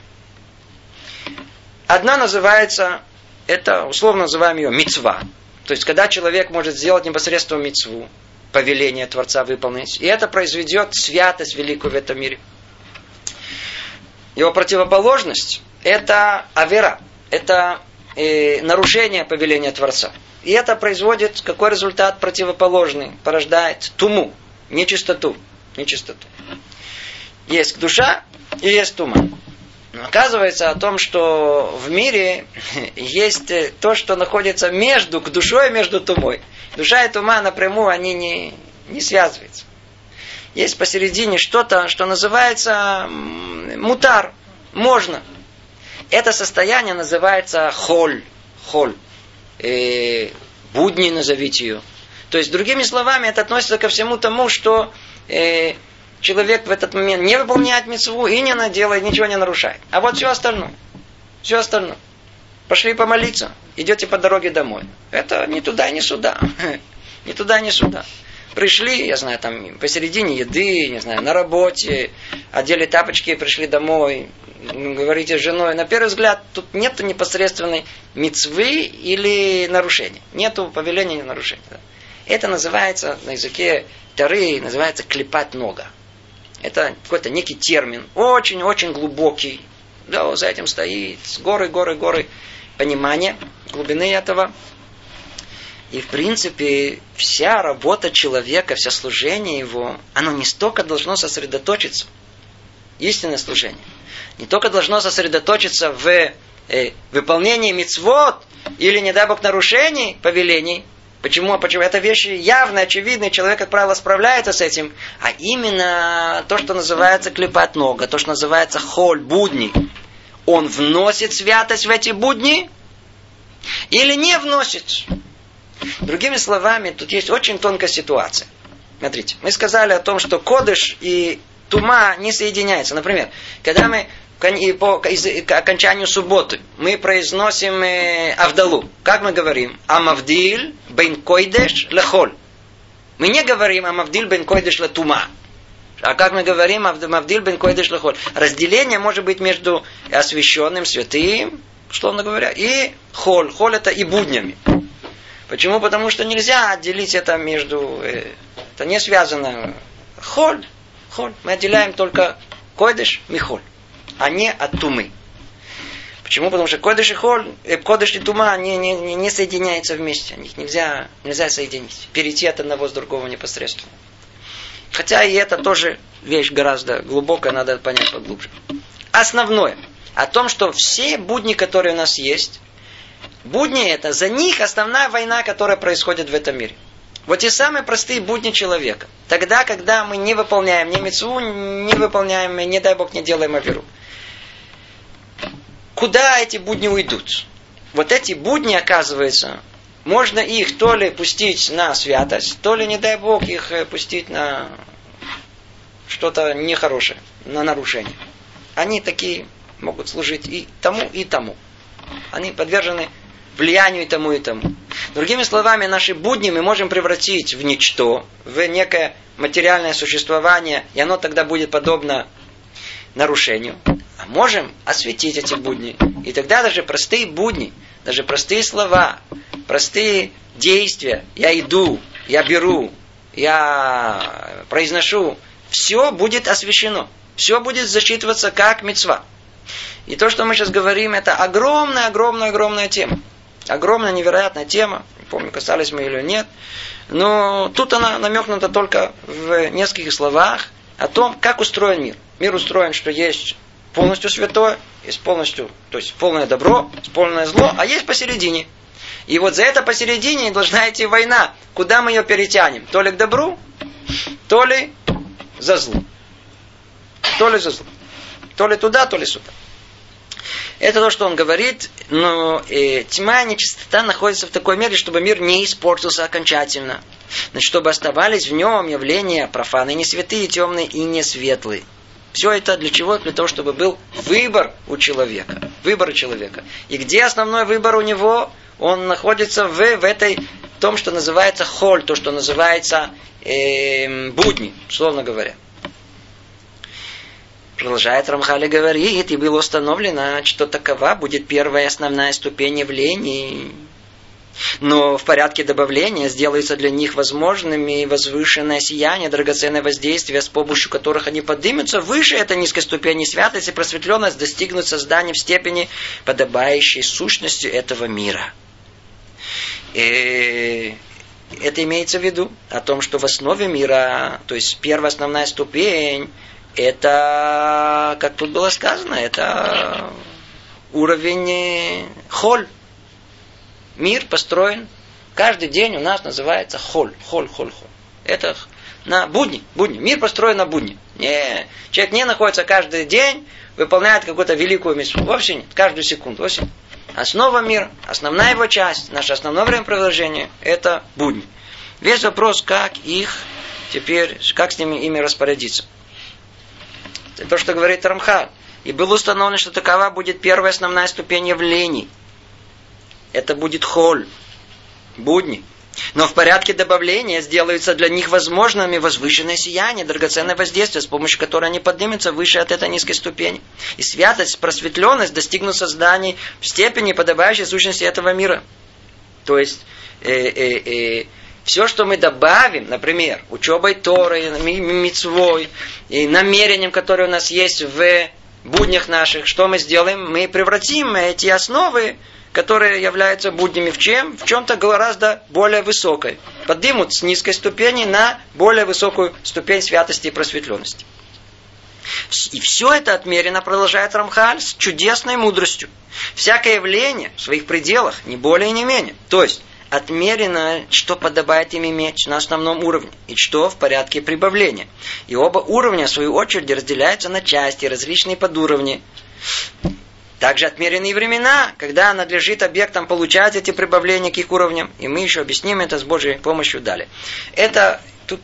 Одна называется это условно называем ее мецва. То есть, когда человек может сделать непосредственно мецву, повеление Творца выполнить, и это произведет святость великую в этом мире. Его противоположность – это авера, это э, нарушение повеления Творца. И это производит какой результат противоположный? Порождает туму, нечистоту. нечистоту. Есть душа и есть тума. Оказывается о том, что в мире есть то, что находится между к душой и между тумой. Душа и тума напрямую они не, не связываются. Есть посередине что-то, что называется мутар. Можно. Это состояние называется холь. Холь. Э, будни назовите ее. То есть, другими словами, это относится ко всему тому, что э, человек в этот момент не выполняет мецву и не наделает, ничего не нарушает. А вот все остальное. Все остальное. Пошли помолиться, идете по дороге домой. Это не туда, не сюда. Не туда, не сюда. Пришли, я знаю, там посередине еды, не знаю, на работе, одели тапочки, пришли домой, говорите с женой. На первый взгляд, тут нет непосредственной мецвы или нарушения. Нету повеления или нарушения. Это называется на языке Тары, называется клепать нога. Это какой-то некий термин, очень-очень глубокий. Да, за этим стоит горы, горы, горы понимания глубины этого. И, в принципе, вся работа человека, все служение его, оно не столько должно сосредоточиться, истинное служение, не только должно сосредоточиться в э, выполнении мицвод или, не дай Бог, нарушений повелений, Почему? Почему? Это вещи явно, очевидные, человек, как правило, справляется с этим. А именно то, что называется клепать нога, то, что называется холь, будни. Он вносит святость в эти будни или не вносит? Другими словами, тут есть очень тонкая ситуация. Смотрите, мы сказали о том, что кодыш и тума не соединяются. Например, когда мы по окончанию субботы мы произносим э, Авдалу. Как мы говорим? Амавдиль бен койдеш лехоль. Мы не говорим Амавдиль бен койдеш летума. А как мы говорим Амавдиль бен койдеш лехоль? Разделение может быть между освященным, святым, условно говоря, и холь. Холь это и буднями. Почему? Потому что нельзя отделить это между... Э, это не связано. Холь. Холь. Мы отделяем только койдеш и холь а не от тумы. Почему? Потому что кодыш и холь, э, кодыш и тума, они не, не, не соединяются вместе. Их нельзя, нельзя соединить. Перейти от одного с другого непосредственно. Хотя и это тоже вещь гораздо глубокая, надо понять поглубже. Основное. О том, что все будни, которые у нас есть, будни это, за них основная война, которая происходит в этом мире. Вот те самые простые будни человека. Тогда, когда мы не выполняем ни мецву, не выполняем, не дай Бог, не делаем аверу. Куда эти будни уйдут? Вот эти будни, оказывается, можно их то ли пустить на святость, то ли, не дай Бог, их э, пустить на что-то нехорошее, на нарушение. Они такие могут служить и тому, и тому. Они подвержены влиянию и тому, и тому. Другими словами, наши будни мы можем превратить в ничто, в некое материальное существование, и оно тогда будет подобно нарушению. А можем осветить эти будни. И тогда даже простые будни, даже простые слова, простые действия, я иду, я беру, я произношу, все будет освящено. Все будет засчитываться как мецва. И то, что мы сейчас говорим, это огромная, огромная, огромная тема. Огромная, невероятная тема. Не помню, касались мы или нет. Но тут она намекнута только в нескольких словах о том, как устроен мир. Мир устроен, что есть полностью святое, есть полностью, то есть полное добро, полное зло, а есть посередине. И вот за это посередине должна идти война. Куда мы ее перетянем? То ли к добру, то ли за зло. То ли за зло. То ли туда, то ли сюда. Это то, что он говорит, но э, тьма нечистота находятся в такой мере, чтобы мир не испортился окончательно. Значит, чтобы оставались в нем явления профаны, не святые, темные и не светлые. Все это для чего? Для того, чтобы был выбор у человека. Выбор у человека. И где основной выбор у него? Он находится в, в этой, том, что называется холь, то, что называется э, будни, условно говоря. Продолжает Рамхали говорит, и было установлено, что такова будет первая основная ступень явлений. Но в порядке добавления сделается для них возможными возвышенное сияние, драгоценное воздействие, с помощью которых они поднимутся выше этой низкой ступени святости, просветленность достигнут создания в степени, подобающей сущностью этого мира. И это имеется в виду о том, что в основе мира, то есть первая основная ступень, это, как тут было сказано, это уровень холь. Мир построен. Каждый день у нас называется холь. Холь, холь, холь. Это на будни. будни. Мир построен на будни. Не, человек не находится каждый день, выполняет какую-то великую миссию. Вовсе нет. Каждую секунду. Вовсе. Основа мира, основная его часть, наше основное время времяпровождения – это будни. Весь вопрос, как их теперь, как с ними ими распорядиться. Это то, что говорит Рамха. И было установлено, что такова будет первая основная ступень явлений. Это будет холь, будни. Но в порядке добавления сделаются для них возможными возвышенное сияние, драгоценное воздействие, с помощью которого они поднимутся выше от этой низкой ступени. И святость, просветленность достигнут созданий в степени, подобающей сущности этого мира. То есть, э, э, э, все, что мы добавим, например, учебой Торы, мицвой, и намерением, которое у нас есть в буднях наших, что мы сделаем? Мы превратим эти основы которые являются буднями в чем? В чем-то гораздо более высокой. Поднимут с низкой ступени на более высокую ступень святости и просветленности. И все это отмерено, продолжает Рамхаль, с чудесной мудростью. Всякое явление в своих пределах, не более и не менее. То есть, отмерено, что подобает им иметь на основном уровне, и что в порядке прибавления. И оба уровня, в свою очередь, разделяются на части, различные подуровни. Также отмеренные времена, когда надлежит объектам получать эти прибавления к их уровням. И мы еще объясним это с Божьей помощью далее. Это тут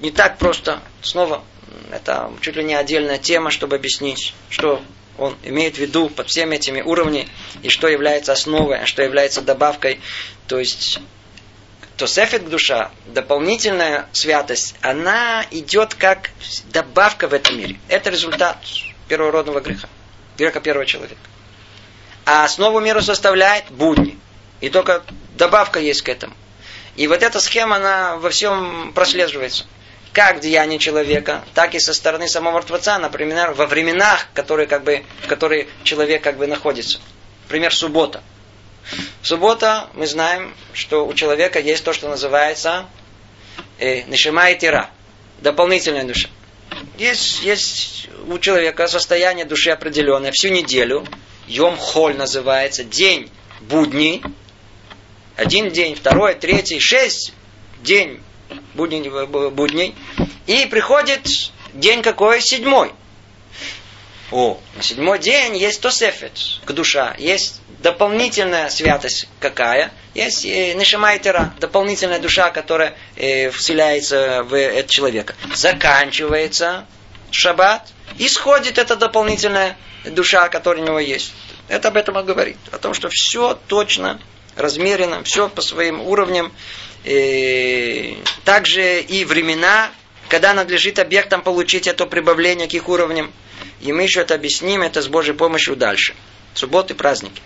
не так просто. Снова, это чуть ли не отдельная тема, чтобы объяснить, что он имеет в виду под всеми этими уровнями, и что является основой, а что является добавкой. То есть, то сефет душа, дополнительная святость, она идет как добавка в этом мире. Это результат первородного греха греха первого человека. А основу мира составляет будни. И только добавка есть к этому. И вот эта схема, она во всем прослеживается. Как в деянии человека, так и со стороны самого Творца, например, во временах, которые, как бы, в которые человек как бы находится. Например, суббота. Суббота, мы знаем, что у человека есть то, что называется э, Нишима и Тира. Дополнительная душа. Есть, есть у человека состояние души определенное всю неделю. Йом Холь называется, день будни. Один день, второй, третий, шесть день будней. будней. И приходит день какой? Седьмой. О, на седьмой день есть тосефет, к душа, есть дополнительная святость какая? Есть э, нишамайтера, дополнительная душа, которая э, вселяется в этого человека. Заканчивается шаббат, исходит эта дополнительная душа, которая у него есть. Это об этом он говорит. О том, что все точно, размерено, все по своим уровням. И также и времена, когда надлежит объектам получить это прибавление к их уровням. И мы еще это объясним, это с Божьей помощью дальше. Субботы, праздники.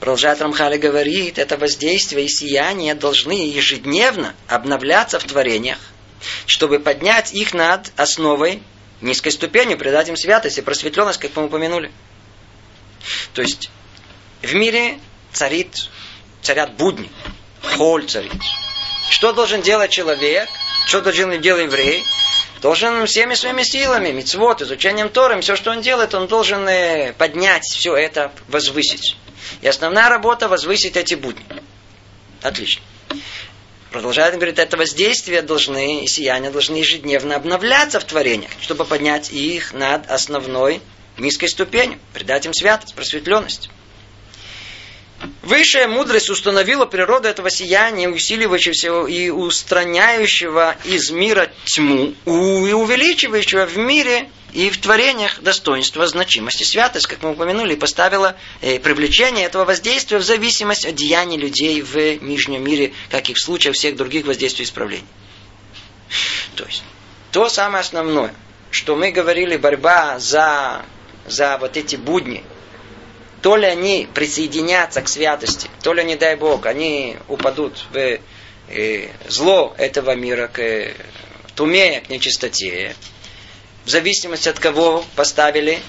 Продолжает Рамхали говорит, это воздействие и сияние должны ежедневно обновляться в творениях, чтобы поднять их над основой низкой ступенью, придать им святость и просветленность, как мы упомянули. То есть в мире царит, царят будни, холь царит. Что должен делать человек? Что должен делать еврей? Должен всеми своими силами, мицвод, изучением Торы, все, что он делает, он должен э, поднять все это, возвысить. И основная работа возвысить эти будни. Отлично. Продолжает, говорит, это воздействие должны, и сияния должны ежедневно обновляться в творениях, чтобы поднять их над основной низкой ступенью, придать им святость, просветленность. Высшая мудрость установила природу этого сияния, усиливающего и устраняющего из мира тьму, и увеличивающего в мире и в творениях достоинства, значимости, святость, как мы упомянули, поставила э, привлечение этого воздействия в зависимость от деяний людей в нижнем мире, как и в случае всех других воздействий исправлений. То есть, то самое основное, что мы говорили, борьба за, за вот эти будни, то ли они присоединятся к святости, то ли, не дай Бог, они упадут в э, зло этого мира, к э, туме, к нечистоте, в зависимости от кого поставили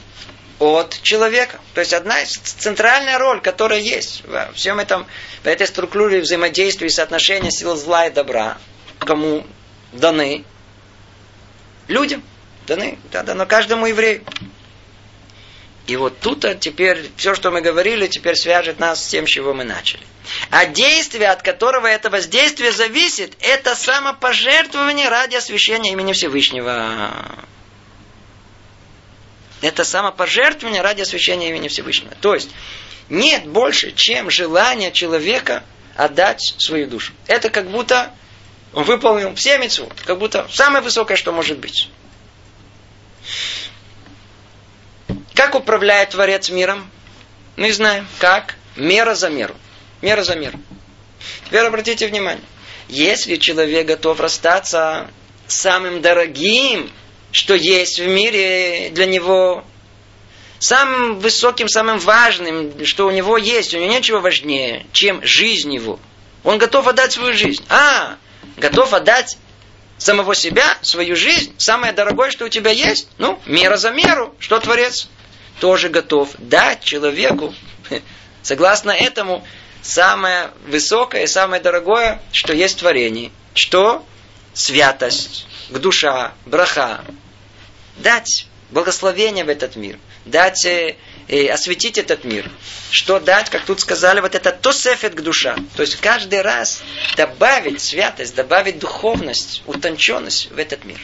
от человека. То есть одна из центральная роль, которая есть во всем этом, в этой структуре взаимодействия и соотношения сил зла и добра, кому даны людям, даны, да, дано каждому еврею. И вот тут теперь все, что мы говорили, теперь свяжет нас с тем, с чего мы начали. А действие, от которого это воздействие зависит, это самопожертвование ради освящения имени Всевышнего. Это самопожертвование ради освящения имени Всевышнего. То есть, нет больше, чем желание человека отдать свою душу. Это как будто он выполнил все митцвот, как будто самое высокое, что может быть. Как управляет Творец миром? Мы знаем, как? Мера за меру. Мера за меру. Теперь обратите внимание. Если человек готов расстаться самым дорогим что есть в мире для него самым высоким, самым важным, что у него есть, у него нечего важнее, чем жизнь его. Он готов отдать свою жизнь. А, готов отдать самого себя, свою жизнь, самое дорогое, что у тебя есть, ну, мера за меру, что Творец тоже готов дать человеку, согласно этому, самое высокое и самое дорогое, что есть в творении. Что? Святость, к душа, браха, дать благословение в этот мир, дать э, э, осветить этот мир. Что дать, как тут сказали, вот это тосефет к душа. То есть каждый раз добавить святость, добавить духовность, утонченность в этот мир.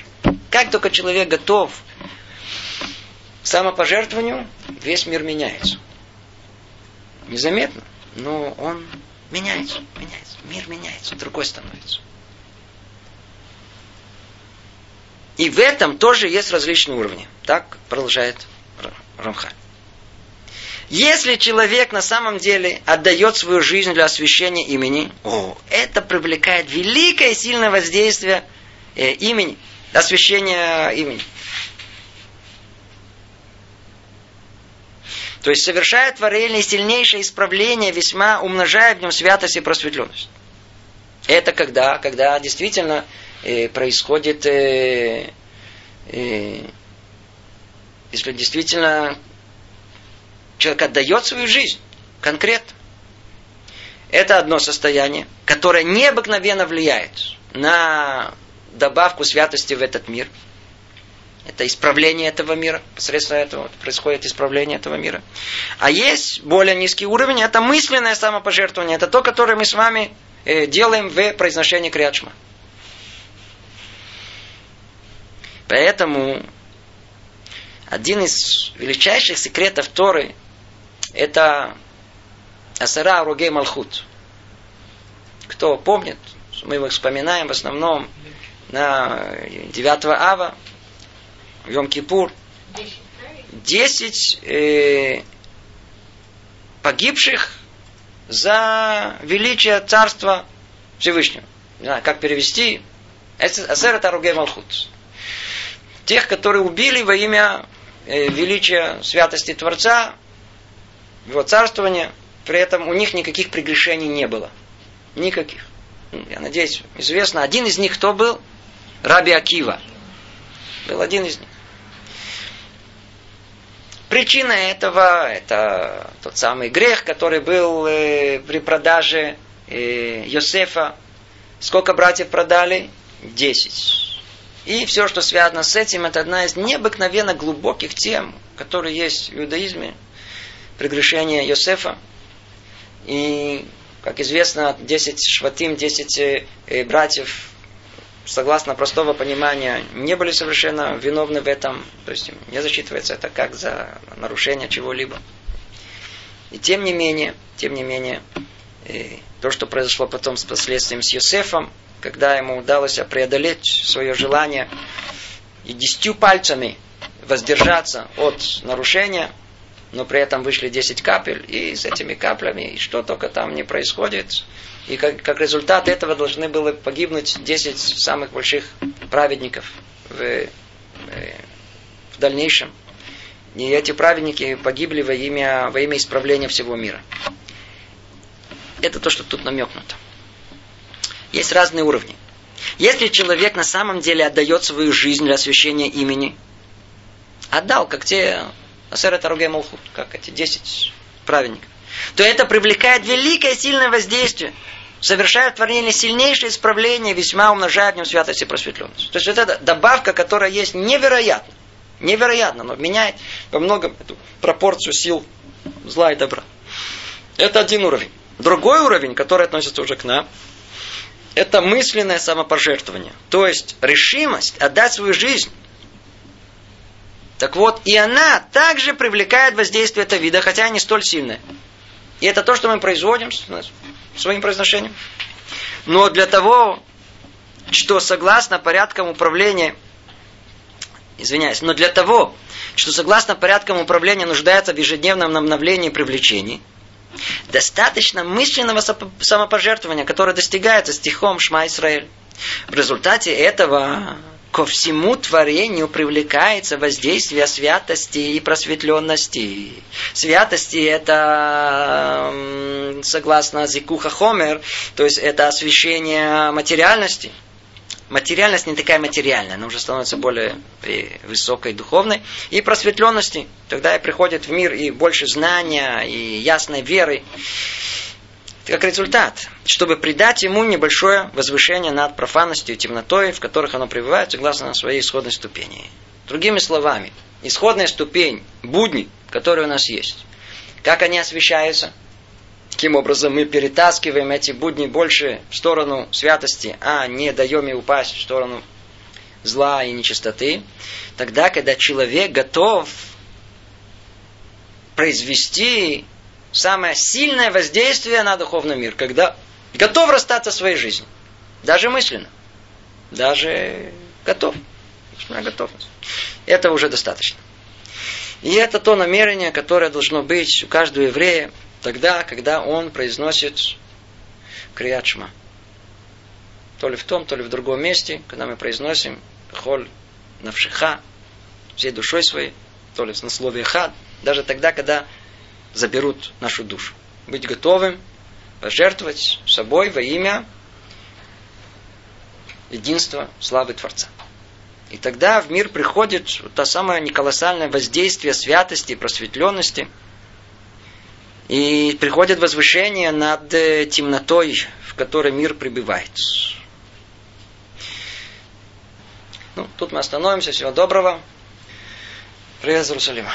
Как только человек готов самопожертвованию, весь мир меняется. Незаметно, но он меняется, меняется. Мир меняется, другой становится. И в этом тоже есть различные уровни. Так продолжает Рамхаль. Если человек на самом деле отдает свою жизнь для освящения имени, о, это привлекает великое и сильное воздействие э, имени, освящения имени. То есть совершает творение сильнейшее исправление, весьма умножая в нем святость и просветленность. Это когда? Когда действительно э, происходит, э, э, если действительно человек отдает свою жизнь конкретно. Это одно состояние, которое необыкновенно влияет на добавку святости в этот мир. Это исправление этого мира. Посредством этого происходит исправление этого мира. А есть более низкий уровень, это мысленное самопожертвование. Это то, которое мы с вами э, делаем в произношении Криачма. Поэтому один из величайших секретов Торы – это Асара Ругей Малхут. Кто помнит, мы его вспоминаем в основном на 9 ава, Йом-Кипур. Десять э, погибших за величие царства Всевышнего. Не знаю, как перевести. Асер это Ругей Малхут. Тех, которые убили во имя э, величия святости Творца, его царствования, при этом у них никаких прегрешений не было. Никаких. Я надеюсь, известно, один из них кто был? Раби Акива. Был один из них. Причина этого – это тот самый грех, который был э, при продаже э, Йосефа. Сколько братьев продали? Десять. И все, что связано с этим, это одна из необыкновенно глубоких тем, которые есть в иудаизме. Прегрешение Йосефа. И, как известно, 10 шватим, 10 э, братьев согласно простого понимания, не были совершенно виновны в этом, то есть не засчитывается это как за нарушение чего-либо. И тем не менее, тем не менее, то, что произошло потом с последствием с Юсефом, когда ему удалось преодолеть свое желание и десятью пальцами воздержаться от нарушения, но при этом вышли 10 капель, и с этими каплями, и что только там не происходит, и как, как результат этого должны были погибнуть 10 самых больших праведников в, э, в дальнейшем. И эти праведники погибли во имя, во имя исправления всего мира. Это то, что тут намекнуто. Есть разные уровни. Если человек на самом деле отдает свою жизнь для освящения имени, отдал, как те Асера Таруге Малхут, как эти 10 праведников, то это привлекает великое сильное воздействие. Совершает творение сильнейшее исправление, весьма умножает в нем святость и просветленность. То есть вот эта добавка, которая есть невероятно. Невероятно, но меняет во многом эту пропорцию сил зла и добра. Это один уровень. Другой уровень, который относится уже к нам, это мысленное самопожертвование. То есть решимость отдать свою жизнь. Так вот, и она также привлекает воздействие этого вида, хотя не столь сильное. И это то, что мы производим своим произношением. Но для того, что согласно порядкам управления, извиняюсь, но для того, что согласно порядкам управления нуждается в ежедневном обновлении и привлечении, достаточно мысленного самопожертвования, которое достигается стихом Шма Исраэль. В результате этого ко всему творению привлекается воздействие святости и просветленности. Святости это, согласно Зикуха Хомер, то есть это освещение материальности. Материальность не такая материальная, она уже становится более высокой духовной. И просветленности. Тогда и приходит в мир и больше знания, и ясной веры как результат, чтобы придать ему небольшое возвышение над профанностью и темнотой, в которых оно пребывает, согласно своей исходной ступени. Другими словами, исходная ступень, будни, которые у нас есть, как они освещаются, каким образом мы перетаскиваем эти будни больше в сторону святости, а не даем им упасть в сторону зла и нечистоты, тогда, когда человек готов произвести самое сильное воздействие на духовный мир, когда готов расстаться своей жизнью. Даже мысленно. Даже готов. готовность. Это уже достаточно. И это то намерение, которое должно быть у каждого еврея тогда, когда он произносит криячма. То ли в том, то ли в другом месте, когда мы произносим холь навшиха, всей душой своей, то ли на слове хад, даже тогда, когда заберут нашу душу. Быть готовым пожертвовать собой во имя единства славы Творца. И тогда в мир приходит то самое неколоссальное воздействие святости и просветленности. И приходит возвышение над э, темнотой, в которой мир пребывает. Ну, тут мы остановимся. Всего доброго. Привет из Иерусалима.